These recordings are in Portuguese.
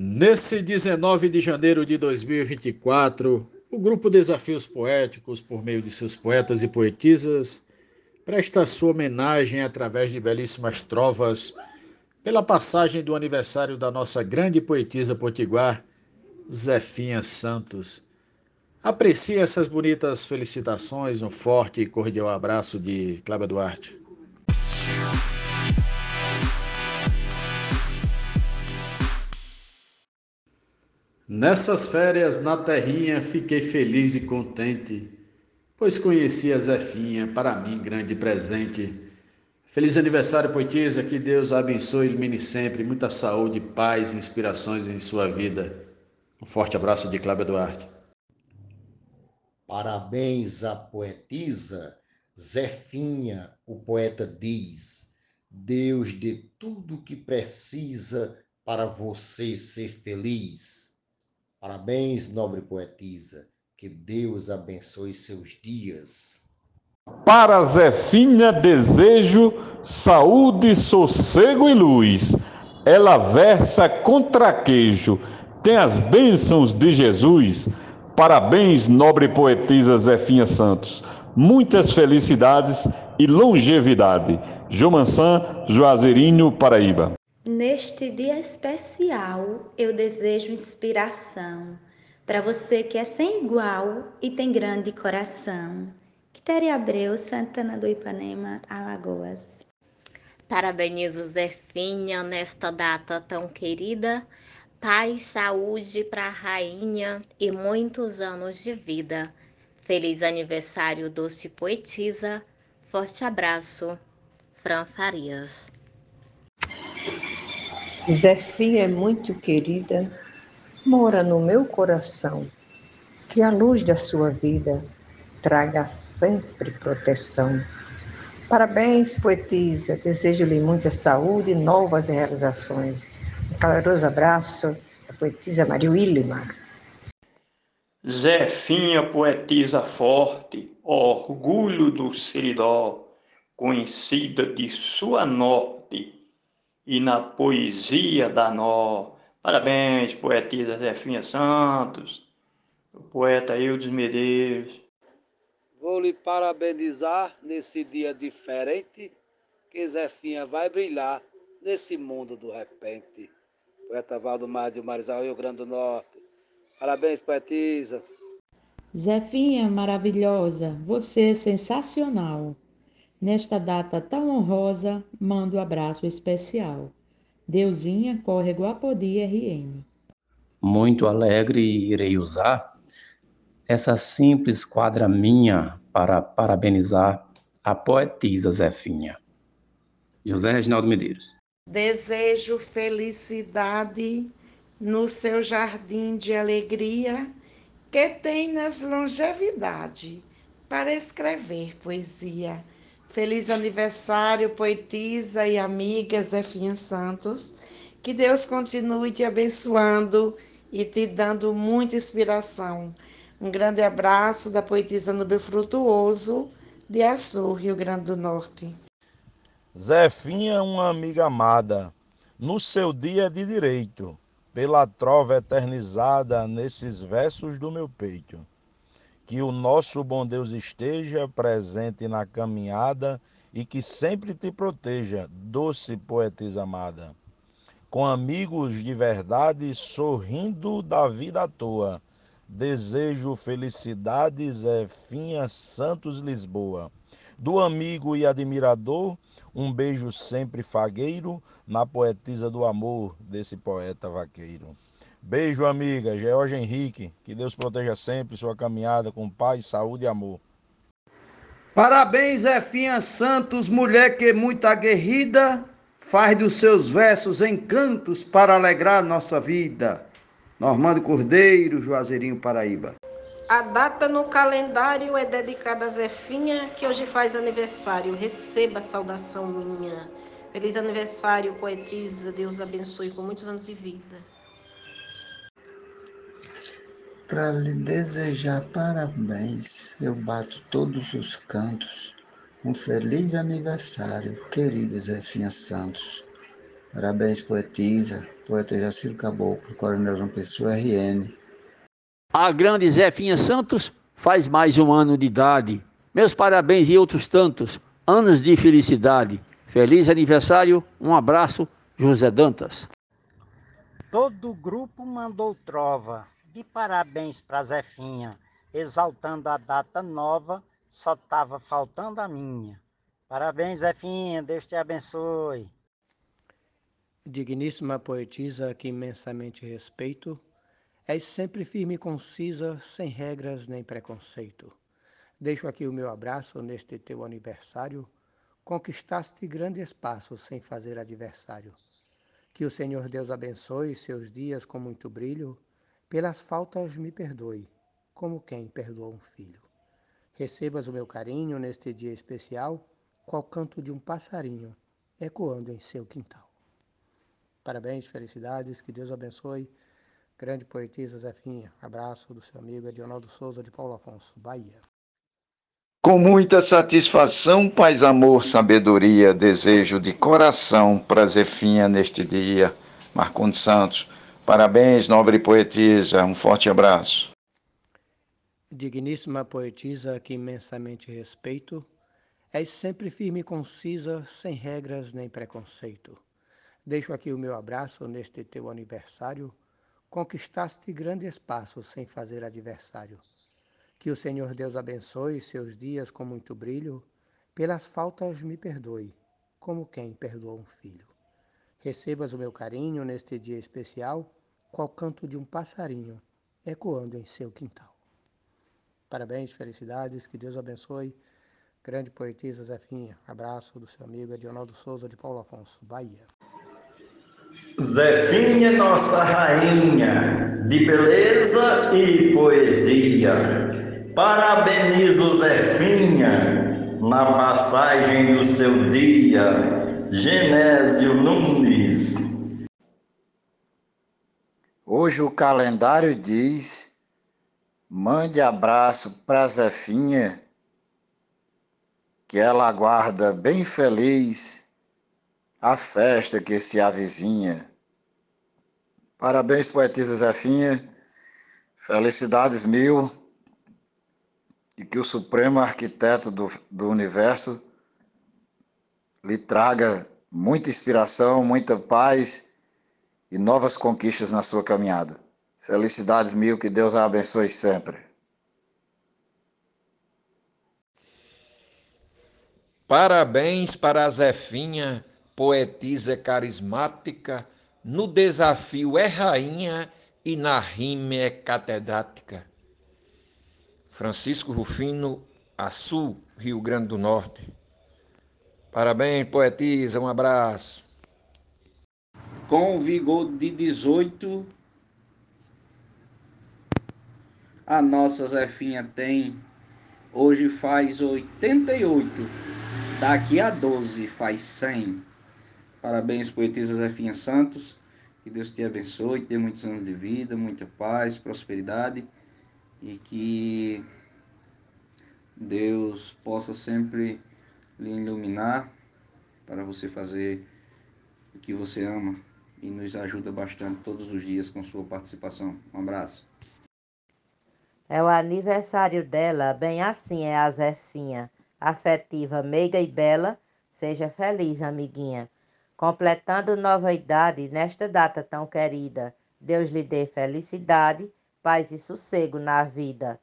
Nesse 19 de janeiro de 2024, o grupo Desafios Poéticos, por meio de seus poetas e poetisas, presta sua homenagem através de belíssimas trovas pela passagem do aniversário da nossa grande poetisa potiguar, Zefinha Santos. Aprecie essas bonitas felicitações, um forte e cordial abraço de Cláudia Duarte. Nessas férias na terrinha fiquei feliz e contente, pois conheci a Zefinha, para mim grande presente. Feliz aniversário, poetisa, que Deus a abençoe e ilumine sempre, muita saúde, paz e inspirações em sua vida. Um forte abraço de Cláudia Duarte. Parabéns à poetisa Zefinha, o poeta diz: Deus dê tudo o que precisa para você ser feliz. Parabéns, nobre poetisa. Que Deus abençoe seus dias. Para Zefinha desejo saúde, sossego e luz. Ela versa com traquejo, tem as bênçãos de Jesus. Parabéns, nobre poetisa Zefinha Santos. Muitas felicidades e longevidade. Jomansan, Juazeirinho, Paraíba. Neste dia especial, eu desejo inspiração para você que é sem igual e tem grande coração. Quitéria Abreu, Santana do Ipanema, Alagoas. Parabenizo Zefinha nesta data tão querida. Paz, saúde para a rainha e muitos anos de vida. Feliz aniversário, doce poetisa. Forte abraço, Fran Farias. Zefinha é muito querida, mora no meu coração. Que a luz da sua vida traga sempre proteção. Parabéns, poetisa. Desejo-lhe muita saúde e novas realizações. Um caloroso abraço da poetisa Maria Willimar. Zefinha, poetisa forte, orgulho do Seridó, conhecida de sua norte e na poesia da nó. Parabéns, poetisa Zefinha Santos, o poeta Eudes Medeiros. Vou lhe parabenizar nesse dia diferente, que Zefinha vai brilhar nesse mundo do repente. Poeta Valdemar de Marizal, Rio Grande do Norte. Parabéns, poetisa. Zefinha maravilhosa, você é sensacional. Nesta data tão honrosa, mando um abraço especial. Deusinha, Córrego Apodi RN. Muito alegre irei usar essa simples quadra minha para parabenizar a poetisa Zefinha. José Reginaldo Medeiros. Desejo felicidade no seu jardim de alegria, que tenhas longevidade para escrever poesia Feliz aniversário, poetisa e amiga Zefinha Santos. Que Deus continue te abençoando e te dando muita inspiração. Um grande abraço da poetisa Nubel Frutuoso, de Açu, Rio Grande do Norte. Zefinha, uma amiga amada, no seu dia de direito, pela trova eternizada nesses versos do meu peito. Que o nosso bom Deus esteja presente na caminhada e que sempre te proteja, doce poetisa amada. Com amigos de verdade, sorrindo da vida à toa, desejo felicidade, Zefinha Santos Lisboa. Do amigo e admirador, um beijo sempre fagueiro na poetisa do amor desse poeta vaqueiro. Beijo, amiga George Henrique. Que Deus proteja sempre sua caminhada com paz, saúde e amor. Parabéns, Zefinha Santos, mulher que muito aguerrida, faz dos seus versos encantos para alegrar nossa vida. Normando Cordeiro, Juazeirinho, Paraíba. A data no calendário é dedicada a Zefinha, que hoje faz aniversário. Receba a saudação minha. Feliz aniversário, poetisa. Deus abençoe com muitos anos de vida para lhe desejar parabéns, eu bato todos os cantos. Um feliz aniversário, querida Zefinha Santos. Parabéns, poetisa, poeta Jaciro Caboclo, Coronel João Pessoa, RN. A grande Zefinha Santos faz mais um ano de idade. Meus parabéns e outros tantos anos de felicidade. Feliz aniversário, um abraço, José Dantas. Todo o grupo mandou trova de parabéns para Zefinha, exaltando a data nova, só tava faltando a minha. Parabéns, Zefinha, Deus te abençoe. Digníssima poetisa que imensamente respeito, és sempre firme e concisa, sem regras nem preconceito. Deixo aqui o meu abraço neste teu aniversário. Conquistaste grande espaço sem fazer adversário. Que o Senhor Deus abençoe seus dias com muito brilho. Pelas faltas me perdoe, como quem perdoa um filho. Recebas o meu carinho neste dia especial, qual canto de um passarinho ecoando em seu quintal. Parabéns, felicidades, que Deus abençoe. Grande poetisa Zefinha. Abraço do seu amigo Edionaldo Souza de Paulo Afonso, Bahia. Com muita satisfação, paz, amor, sabedoria, desejo de coração para Zefinha neste dia. Marcondes Santos. Parabéns, nobre poetisa. Um forte abraço. Digníssima poetisa que imensamente respeito, és sempre firme e concisa, sem regras nem preconceito. Deixo aqui o meu abraço neste teu aniversário. Conquistaste grande espaço sem fazer adversário. Que o Senhor Deus abençoe seus dias com muito brilho. Pelas faltas me perdoe, como quem perdoa um filho. Recebas o meu carinho neste dia especial, qual canto de um passarinho ecoando em seu quintal. Parabéns, felicidades, que Deus abençoe. Grande poetisa Zefinha. Abraço do seu amigo Edionaldo Souza de Paulo Afonso, Bahia. Zefinha, nossa rainha de beleza e poesia. Parabenizo Zefinha na passagem do seu dia. Genésio Nunes. Hoje o calendário diz: mande abraço para Zefinha, que ela aguarda bem feliz a festa que se avizinha. Parabéns, poetisa Zefinha. Felicidades mil. E que o Supremo Arquiteto do, do Universo lhe traga muita inspiração, muita paz e novas conquistas na sua caminhada. Felicidades mil, que Deus a abençoe sempre. Parabéns para a Zefinha poetisa carismática, no desafio é rainha e na rima é catedrática. Francisco Rufino, Açu, Rio Grande do Norte. Parabéns, poetisa, um abraço. Com vigor de 18, a nossa Zefinha tem, hoje faz 88, daqui a 12 faz 100. Parabéns, poetisa Zefinha Santos. Que Deus te abençoe, tenha muitos anos de vida, muita paz, prosperidade e que Deus possa sempre lhe iluminar para você fazer o que você ama e nos ajuda bastante todos os dias com sua participação. Um abraço. É o aniversário dela, bem assim é a Zefinha, afetiva, meiga e bela. Seja feliz, amiguinha completando nova idade nesta data tão querida. Deus lhe dê felicidade, paz e sossego na vida.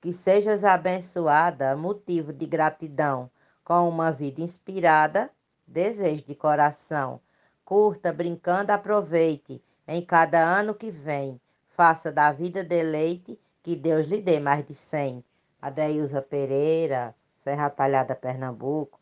Que sejas abençoada, motivo de gratidão, com uma vida inspirada, desejo de coração. Curta, brincando, aproveite em cada ano que vem. Faça da vida deleite, que Deus lhe dê mais de cem. Adeusa Pereira, Serra Talhada, Pernambuco.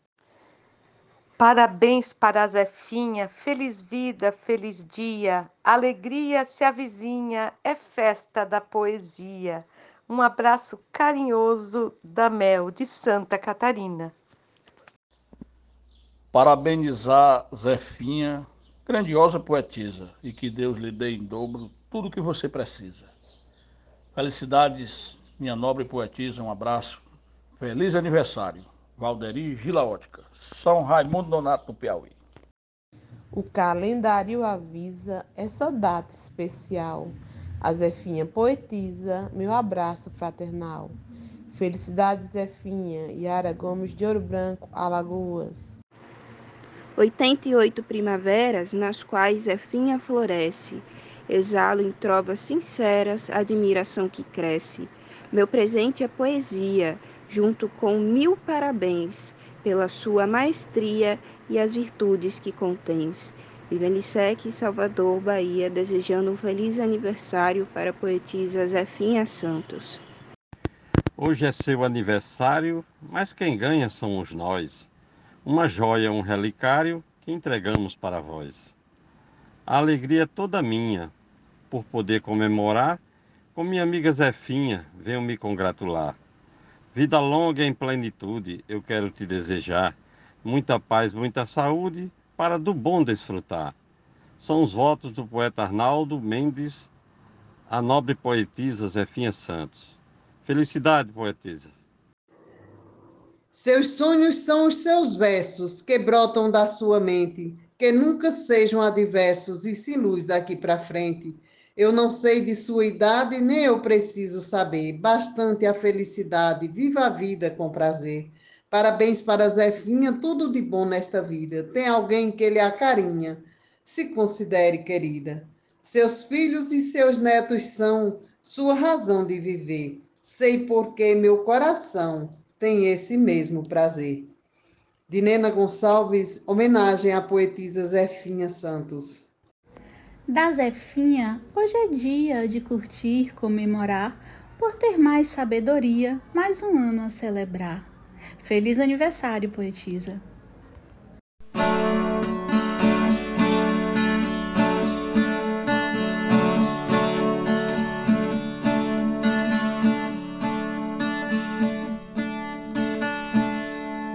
Parabéns para a Zefinha, feliz vida, feliz dia, alegria se avizinha, é festa da poesia. Um abraço carinhoso da Mel de Santa Catarina. Parabenizar Zefinha, grandiosa poetisa, e que Deus lhe dê em dobro tudo o que você precisa. Felicidades, minha nobre poetisa, um abraço. Feliz aniversário. Valderi Gila Ótica, São Raimundo Nonato, no Piauí. O calendário avisa essa data especial. A Zefinha poetiza meu abraço fraternal. Felicidades, Zefinha, Yara Gomes de Ouro Branco, Alagoas. 88 primaveras nas quais Zefinha floresce. Exalo em trovas sinceras a admiração que cresce. Meu presente é poesia, junto com mil parabéns pela sua maestria e as virtudes que contens. Vivelicec, Salvador, Bahia, desejando um feliz aniversário para a poetisa Zefinha Santos. Hoje é seu aniversário, mas quem ganha somos nós. Uma joia, um relicário que entregamos para vós. A alegria é toda minha por poder comemorar com minha amiga Zefinha, venho me congratular. Vida longa em plenitude, eu quero te desejar. Muita paz, muita saúde, para do bom desfrutar. São os votos do poeta Arnaldo Mendes, a nobre poetisa Zefinha Santos. Felicidade, poetisa. Seus sonhos são os seus versos que brotam da sua mente, que nunca sejam adversos e se luz daqui para frente. Eu não sei de sua idade, nem eu preciso saber. Bastante a felicidade, viva a vida com prazer. Parabéns para Zefinha, tudo de bom nesta vida. Tem alguém que lhe acarinha, se considere querida. Seus filhos e seus netos são sua razão de viver. Sei porque meu coração tem esse mesmo prazer. De Nena Gonçalves, homenagem à poetisa Zefinha Santos da Zefinha, hoje é dia de curtir, comemorar, por ter mais sabedoria, mais um ano a celebrar. Feliz aniversário, poetisa!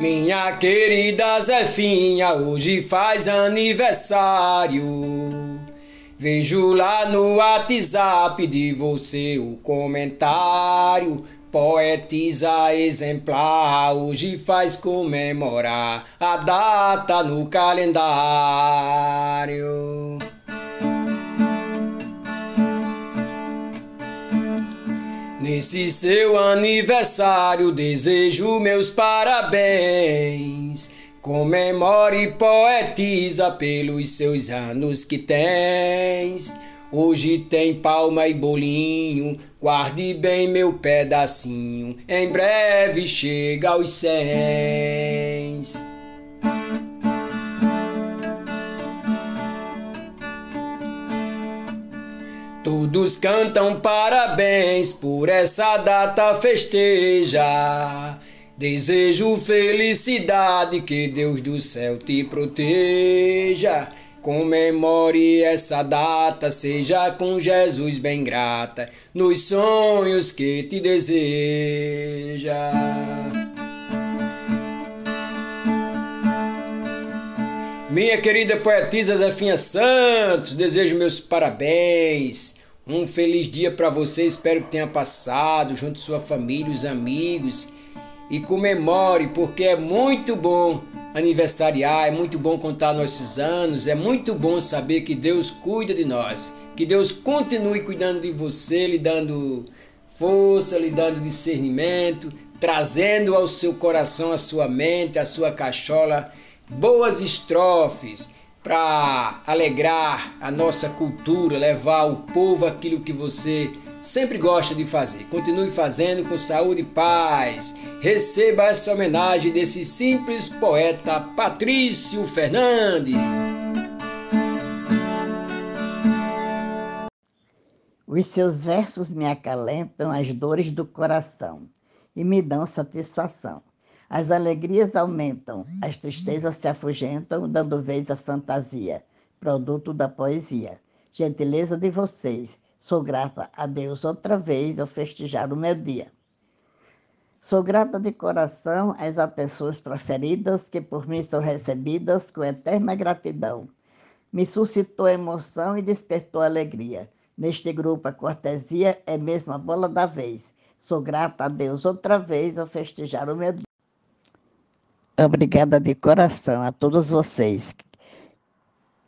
Minha querida Zefinha hoje faz aniversário. Vejo lá no WhatsApp de você o comentário. Poetisa exemplar, hoje faz comemorar a data no calendário. Nesse seu aniversário, desejo meus parabéns. Comemore e poetiza pelos seus anos que tens. Hoje tem palma e bolinho, guarde bem meu pedacinho. Em breve chega aos céns. Todos cantam parabéns por essa data festeja. Desejo felicidade, que Deus do céu te proteja. Comemore essa data, seja com Jesus bem grata, nos sonhos que te deseja. Minha querida poetisa Zefinha Santos, desejo meus parabéns. Um feliz dia para você, espero que tenha passado junto sua família, os amigos. E comemore, porque é muito bom aniversariar, é muito bom contar nossos anos, é muito bom saber que Deus cuida de nós, que Deus continue cuidando de você, lhe dando força, lhe dando discernimento, trazendo ao seu coração, à sua mente, à sua cachola boas estrofes para alegrar a nossa cultura, levar ao povo aquilo que você sempre gosta de fazer. Continue fazendo com saúde e paz. Receba essa homenagem desse simples poeta Patrício Fernandes. Os seus versos me acalentam as dores do coração e me dão satisfação. As alegrias aumentam, as tristezas se afugentam, dando vez à fantasia, produto da poesia. Gentileza de vocês, Sou grata a Deus outra vez ao festejar o meu dia. Sou grata de coração às atenções proferidas que por mim são recebidas com eterna gratidão. Me suscitou emoção e despertou alegria. Neste grupo, a cortesia é mesmo a bola da vez. Sou grata a Deus outra vez ao festejar o meu dia. Obrigada de coração a todos vocês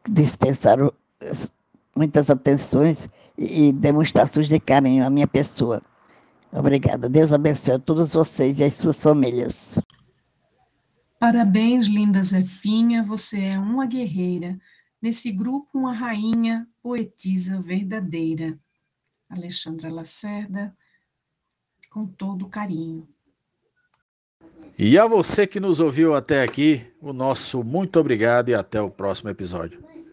dispensaram muitas atenções e demonstrações de carinho à minha pessoa. Obrigada. Deus abençoe a todos vocês e as suas famílias. Parabéns, linda Zefinha, você é uma guerreira. Nesse grupo, uma rainha, poetisa verdadeira. Alexandra Lacerda, com todo carinho. E a você que nos ouviu até aqui, o nosso muito obrigado e até o próximo episódio.